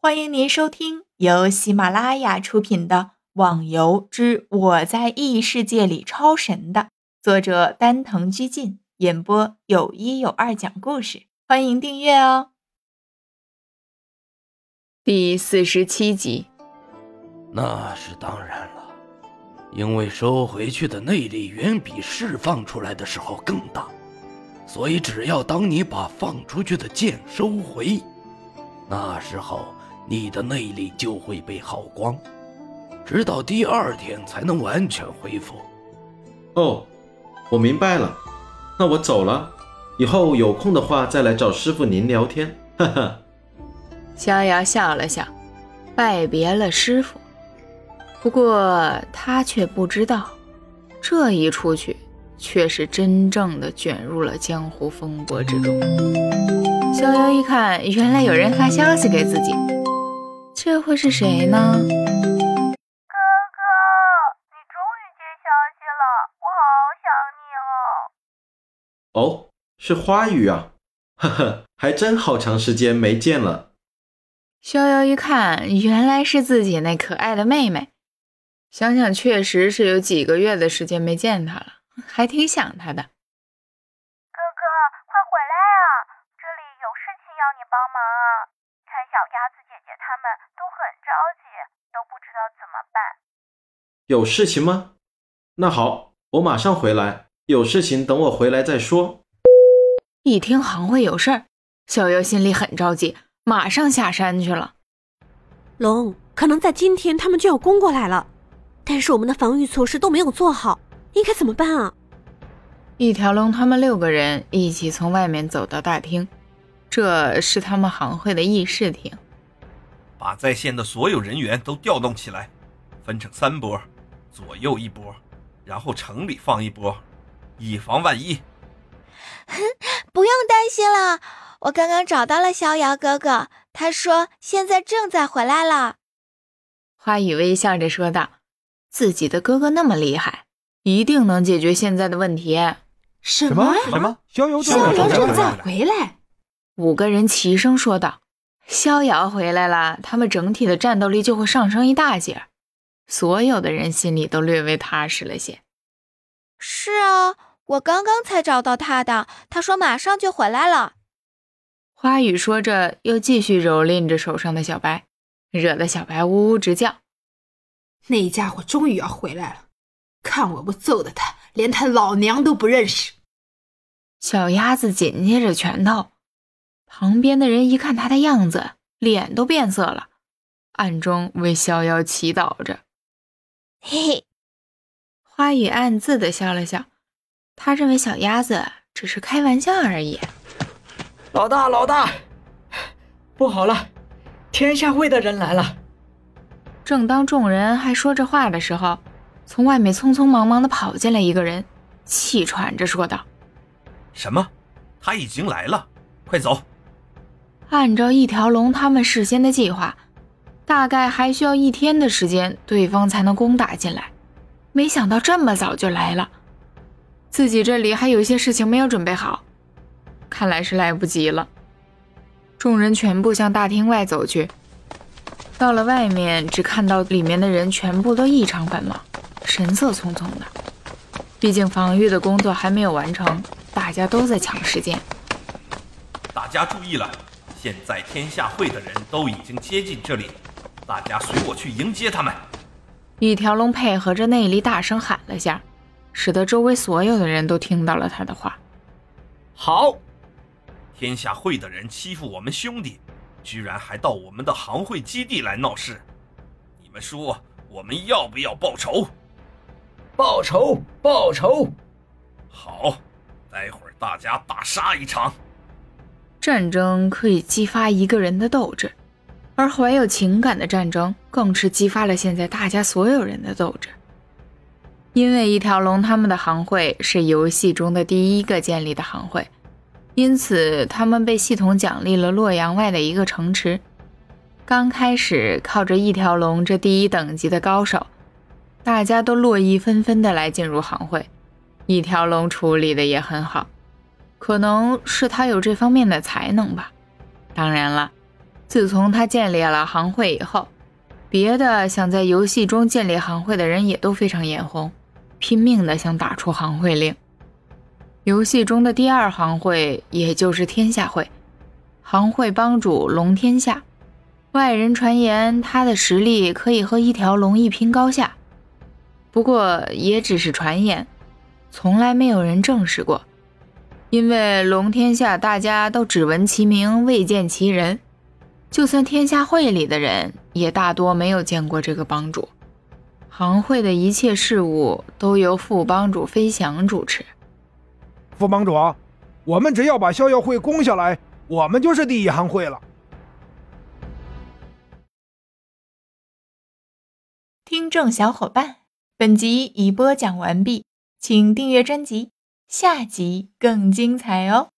欢迎您收听由喜马拉雅出品的《网游之我在异世界里超神》的作者丹藤居进演播，有一有二讲故事。欢迎订阅哦。第四十七集，那是当然了，因为收回去的内力远比释放出来的时候更大，所以只要当你把放出去的剑收回，那时候。你的内力就会被耗光，直到第二天才能完全恢复。哦，我明白了，那我走了，以后有空的话再来找师傅您聊天。哈哈。逍遥笑了笑，拜别了师傅。不过他却不知道，这一出去，却是真正的卷入了江湖风波之中。逍遥一看，原来有人发消息给自己。这会是谁呢？哥哥，你终于接消息了，我好想你哦。哦，是花语啊，呵呵，还真好长时间没见了。逍遥一看，原来是自己那可爱的妹妹。想想，确实是有几个月的时间没见她了，还挺想她的。哥哥，快回来啊！这里有事情要你帮忙小鸭子姐姐他们都很着急，都不知道怎么办。有事情吗？那好，我马上回来。有事情等我回来再说。一听行会有事儿，小优心里很着急，马上下山去了。龙，可能在今天他们就要攻过来了，但是我们的防御措施都没有做好，应该怎么办啊？一条龙他们六个人一起从外面走到大厅。这是他们行会的议事厅，把在线的所有人员都调动起来，分成三波，左右一波，然后城里放一波，以防万一。不用担心了，我刚刚找到了逍遥哥哥，他说现在正在回来了。花语微笑着说道：“自己的哥哥那么厉害，一定能解决现在的问题。”什么什么？逍遥逍遥正在回来？五个人齐声说道：“逍遥回来了，他们整体的战斗力就会上升一大截。”所有的人心里都略微踏实了些。是啊，我刚刚才找到他的，他说马上就回来了。花语说着，又继续蹂躏着手上的小白，惹得小白呜呜直叫：“那家伙终于要回来了，看我不揍的他连他老娘都不认识！”小鸭子紧捏着拳头。旁边的人一看他的样子，脸都变色了，暗中为逍遥祈祷着。嘿嘿，花语暗自的笑了笑，他认为小鸭子只是开玩笑而已。老大，老大，不好了，天下会的人来了！正当众人还说着话的时候，从外面匆匆忙忙的跑进来一个人，气喘着说道：“什么？他已经来了，快走！”按照一条龙他们事先的计划，大概还需要一天的时间，对方才能攻打进来。没想到这么早就来了，自己这里还有一些事情没有准备好，看来是来不及了。众人全部向大厅外走去。到了外面，只看到里面的人全部都异常繁忙，神色匆匆的。毕竟防御的工作还没有完成，大家都在抢时间。大家注意了！现在天下会的人都已经接近这里，大家随我去迎接他们。一条龙配合着内力大声喊了下，使得周围所有的人都听到了他的话。好，天下会的人欺负我们兄弟，居然还到我们的行会基地来闹事，你们说我们要不要报仇？报仇，报仇！好，待会儿大家大杀一场。战争可以激发一个人的斗志，而怀有情感的战争更是激发了现在大家所有人的斗志。因为一条龙他们的行会是游戏中的第一个建立的行会，因此他们被系统奖励了洛阳外的一个城池。刚开始靠着一条龙这第一等级的高手，大家都络绎纷纷的来进入行会，一条龙处理的也很好。可能是他有这方面的才能吧。当然了，自从他建立了行会以后，别的想在游戏中建立行会的人也都非常眼红，拼命的想打出行会令。游戏中的第二行会，也就是天下会，行会帮主龙天下，外人传言他的实力可以和一条龙一拼高下，不过也只是传言，从来没有人证实过。因为龙天下大家都只闻其名，未见其人，就算天下会里的人，也大多没有见过这个帮主。行会的一切事务都由副帮主飞翔主持。副帮主，我们只要把逍遥会攻下来，我们就是第一行会了。听众小伙伴，本集已播讲完毕，请订阅专辑。下集更精彩哦！